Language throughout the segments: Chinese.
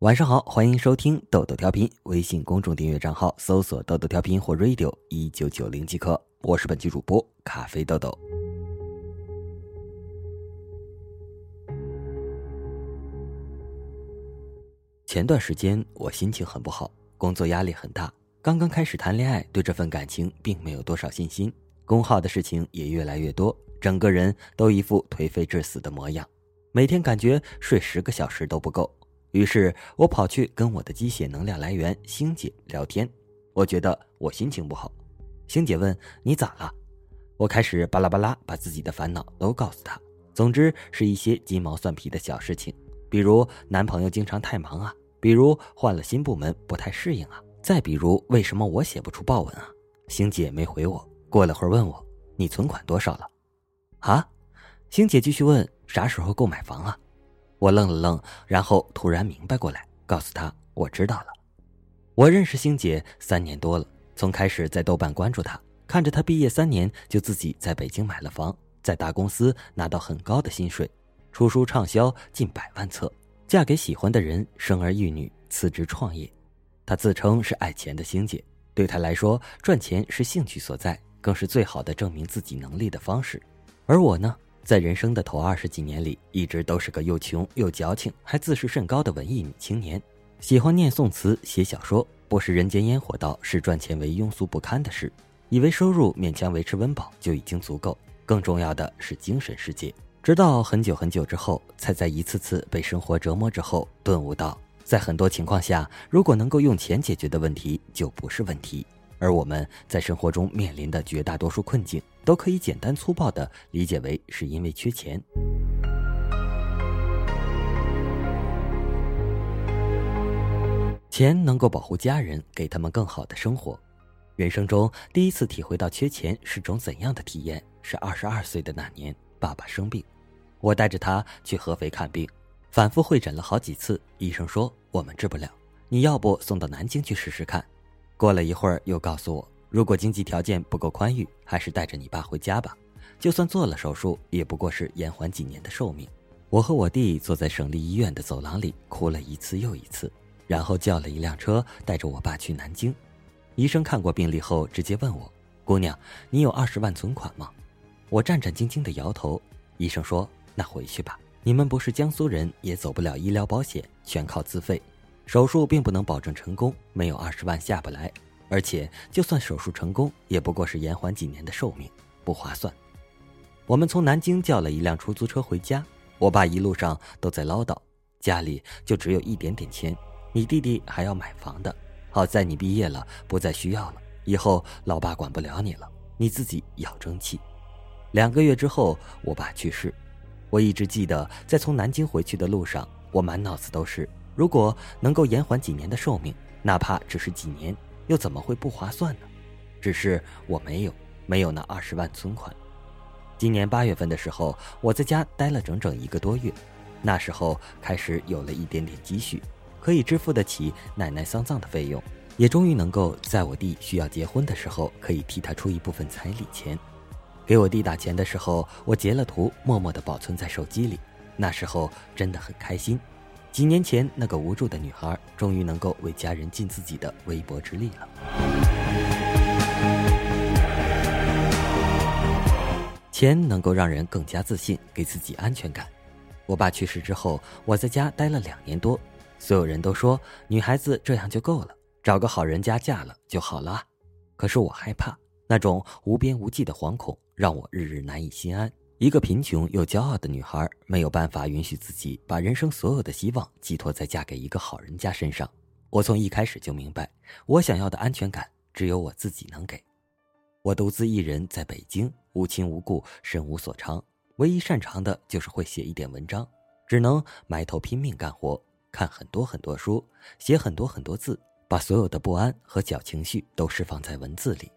晚上好，欢迎收听豆豆调频，微信公众订阅账号搜索“豆豆调频”或 “radio 一九九零”即可。我是本期主播咖啡豆豆。前段时间我心情很不好，工作压力很大，刚刚开始谈恋爱，对这份感情并没有多少信心，工号的事情也越来越多，整个人都一副颓废致死的模样，每天感觉睡十个小时都不够。于是我跑去跟我的鸡血能量来源星姐聊天，我觉得我心情不好。星姐问你咋了？我开始巴拉巴拉把自己的烦恼都告诉她，总之是一些鸡毛蒜皮的小事情，比如男朋友经常太忙啊，比如换了新部门不太适应啊，再比如为什么我写不出报文啊？星姐没回我，过了会儿问我你存款多少了？啊？星姐继续问啥时候购买房啊？我愣了愣，然后突然明白过来，告诉他我知道了。我认识星姐三年多了，从开始在豆瓣关注她，看着她毕业三年就自己在北京买了房，在大公司拿到很高的薪水，出书畅销近百万册，嫁给喜欢的人，生儿育女，辞职创业。她自称是爱钱的星姐，对她来说赚钱是兴趣所在，更是最好的证明自己能力的方式。而我呢？在人生的头二十几年里，一直都是个又穷又矫情，还自视甚高的文艺女青年，喜欢念宋词、写小说，不食人间烟火，道视赚钱为庸俗不堪的事，以为收入勉强维持温饱就已经足够，更重要的是精神世界。直到很久很久之后，才在一次次被生活折磨之后，顿悟到，在很多情况下，如果能够用钱解决的问题，就不是问题。而我们在生活中面临的绝大多数困境，都可以简单粗暴地理解为是因为缺钱。钱能够保护家人，给他们更好的生活。人生中第一次体会到缺钱是种怎样的体验？是二十二岁的那年，爸爸生病，我带着他去合肥看病，反复会诊了好几次，医生说我们治不了，你要不送到南京去试试看。过了一会儿，又告诉我，如果经济条件不够宽裕，还是带着你爸回家吧。就算做了手术，也不过是延缓几年的寿命。我和我弟坐在省立医院的走廊里，哭了一次又一次，然后叫了一辆车，带着我爸去南京。医生看过病历后，直接问我：“姑娘，你有二十万存款吗？”我战战兢兢地摇头。医生说：“那回去吧，你们不是江苏人，也走不了医疗保险，全靠自费。”手术并不能保证成功，没有二十万下不来，而且就算手术成功，也不过是延缓几年的寿命，不划算。我们从南京叫了一辆出租车回家，我爸一路上都在唠叨，家里就只有一点点钱，你弟弟还要买房的，好在你毕业了，不再需要了，以后老爸管不了你了，你自己要争气。两个月之后，我爸去世，我一直记得，在从南京回去的路上，我满脑子都是。如果能够延缓几年的寿命，哪怕只是几年，又怎么会不划算呢？只是我没有，没有那二十万存款。今年八月份的时候，我在家待了整整一个多月，那时候开始有了一点点积蓄，可以支付得起奶奶丧葬的费用，也终于能够在我弟需要结婚的时候，可以替他出一部分彩礼钱。给我弟打钱的时候，我截了图，默默地保存在手机里。那时候真的很开心。几年前，那个无助的女孩终于能够为家人尽自己的微薄之力了。钱能够让人更加自信，给自己安全感。我爸去世之后，我在家待了两年多，所有人都说女孩子这样就够了，找个好人家嫁了就好了。可是我害怕，那种无边无际的惶恐让我日日难以心安。一个贫穷又骄傲的女孩没有办法允许自己把人生所有的希望寄托在嫁给一个好人家身上。我从一开始就明白，我想要的安全感只有我自己能给。我独自一人在北京，无亲无故，身无所长，唯一擅长的就是会写一点文章，只能埋头拼命干活，看很多很多书，写很多很多字，把所有的不安和小情绪都释放在文字里。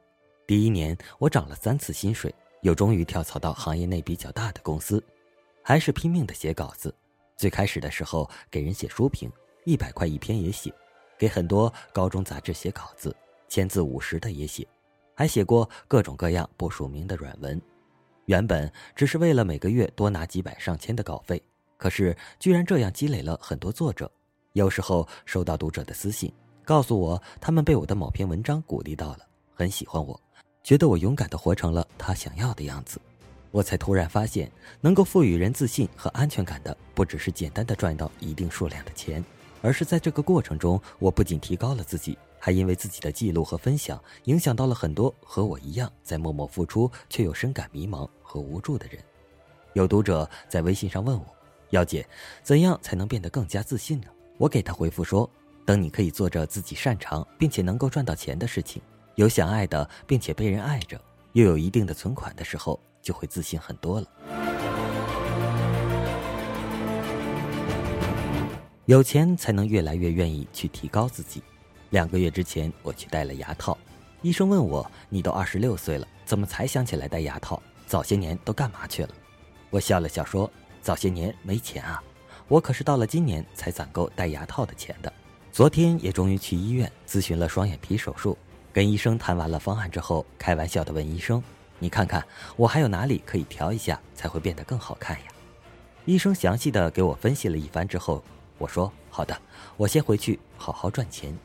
第一年，我涨了三次薪水。又终于跳槽到行业内比较大的公司，还是拼命的写稿子。最开始的时候给人写书评，一百块一篇也写；给很多高中杂志写稿子，千字五十的也写；还写过各种各样不署名的软文。原本只是为了每个月多拿几百上千的稿费，可是居然这样积累了很多作者。有时候收到读者的私信，告诉我他们被我的某篇文章鼓励到了，很喜欢我，觉得我勇敢的活成了他想要的样子。我才突然发现，能够赋予人自信和安全感的，不只是简单的赚到一定数量的钱，而是在这个过程中，我不仅提高了自己，还因为自己的记录和分享，影响到了很多和我一样在默默付出却又深感迷茫和无助的人。有读者在微信上问我：“姚姐，怎样才能变得更加自信呢？”我给他回复说：“等你可以做着自己擅长并且能够赚到钱的事情，有想爱的并且被人爱着，又有一定的存款的时候。”就会自信很多了。有钱才能越来越愿意去提高自己。两个月之前，我去戴了牙套，医生问我：“你都二十六岁了，怎么才想起来戴牙套？早些年都干嘛去了？”我笑了笑说：“早些年没钱啊，我可是到了今年才攒够戴牙套的钱的。昨天也终于去医院咨询了双眼皮手术，跟医生谈完了方案之后，开玩笑的问医生。”你看看我还有哪里可以调一下才会变得更好看呀？医生详细的给我分析了一番之后，我说好的，我先回去好好赚钱。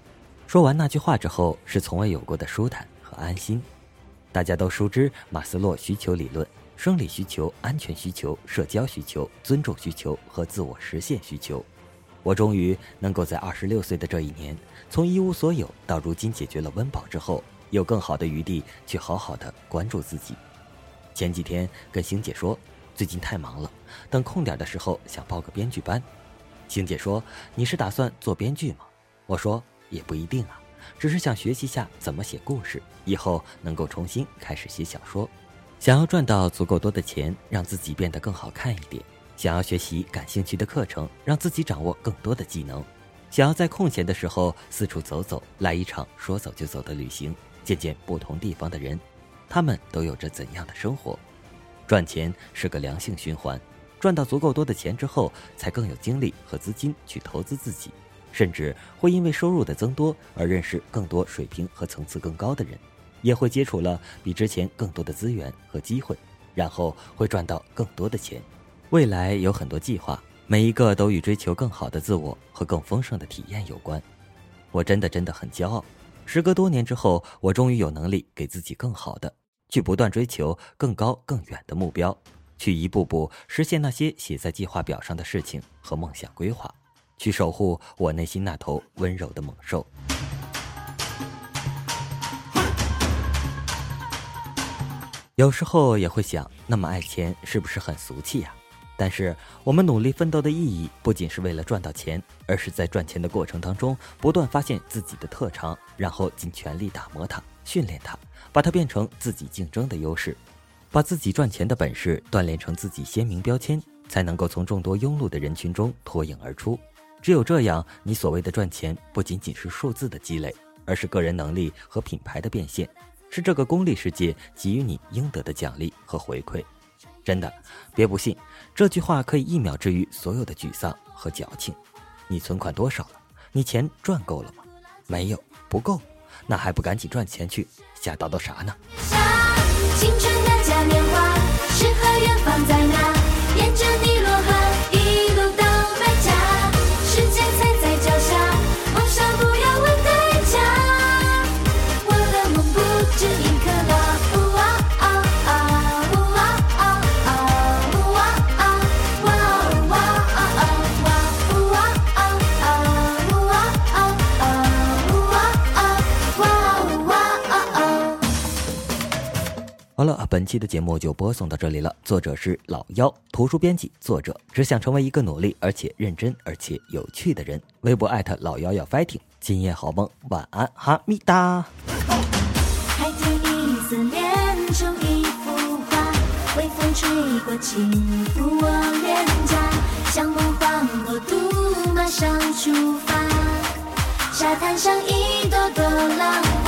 说完那句话之后，是从未有过的舒坦和安心。大家都熟知马斯洛需求理论：生理需求、安全需求、社交需求、尊重需求和自我实现需求。我终于能够在二十六岁的这一年，从一无所有到如今解决了温饱之后。有更好的余地去好好的关注自己。前几天跟星姐说，最近太忙了，等空点的时候想报个编剧班。星姐说：“你是打算做编剧吗？”我说：“也不一定啊，只是想学习下怎么写故事，以后能够重新开始写小说。想要赚到足够多的钱，让自己变得更好看一点；想要学习感兴趣的课程，让自己掌握更多的技能；想要在空闲的时候四处走走，来一场说走就走的旅行。”见见不同地方的人，他们都有着怎样的生活？赚钱是个良性循环，赚到足够多的钱之后，才更有精力和资金去投资自己，甚至会因为收入的增多而认识更多水平和层次更高的人，也会接触了比之前更多的资源和机会，然后会赚到更多的钱。未来有很多计划，每一个都与追求更好的自我和更丰盛的体验有关。我真的真的很骄傲。时隔多年之后，我终于有能力给自己更好的，去不断追求更高更远的目标，去一步步实现那些写在计划表上的事情和梦想规划，去守护我内心那头温柔的猛兽。有时候也会想，那么爱钱是不是很俗气呀？但是，我们努力奋斗的意义不仅是为了赚到钱，而是在赚钱的过程当中不断发现自己的特长，然后尽全力打磨它、训练它，把它变成自己竞争的优势，把自己赚钱的本事锻炼成自己鲜明标签，才能够从众多庸碌的人群中脱颖而出。只有这样，你所谓的赚钱不仅仅是数字的积累，而是个人能力和品牌的变现，是这个功利世界给予你应得的奖励和回馈。真的，别不信，这句话可以一秒治愈所有的沮丧和矫情。你存款多少了？你钱赚够了吗？没有，不够，那还不赶紧赚钱去？瞎叨叨啥呢？好了，本期的节目就播送到这里了。作者是老妖，图书编辑。作者只想成为一个努力而且认真而且有趣的人。微博艾特老妖要 fighting。今夜好梦，晚安，哈密达。海天一色连成一幅画，微风吹过，轻抚我脸颊，像梦幻国度，马上出发。沙滩上一朵朵浪。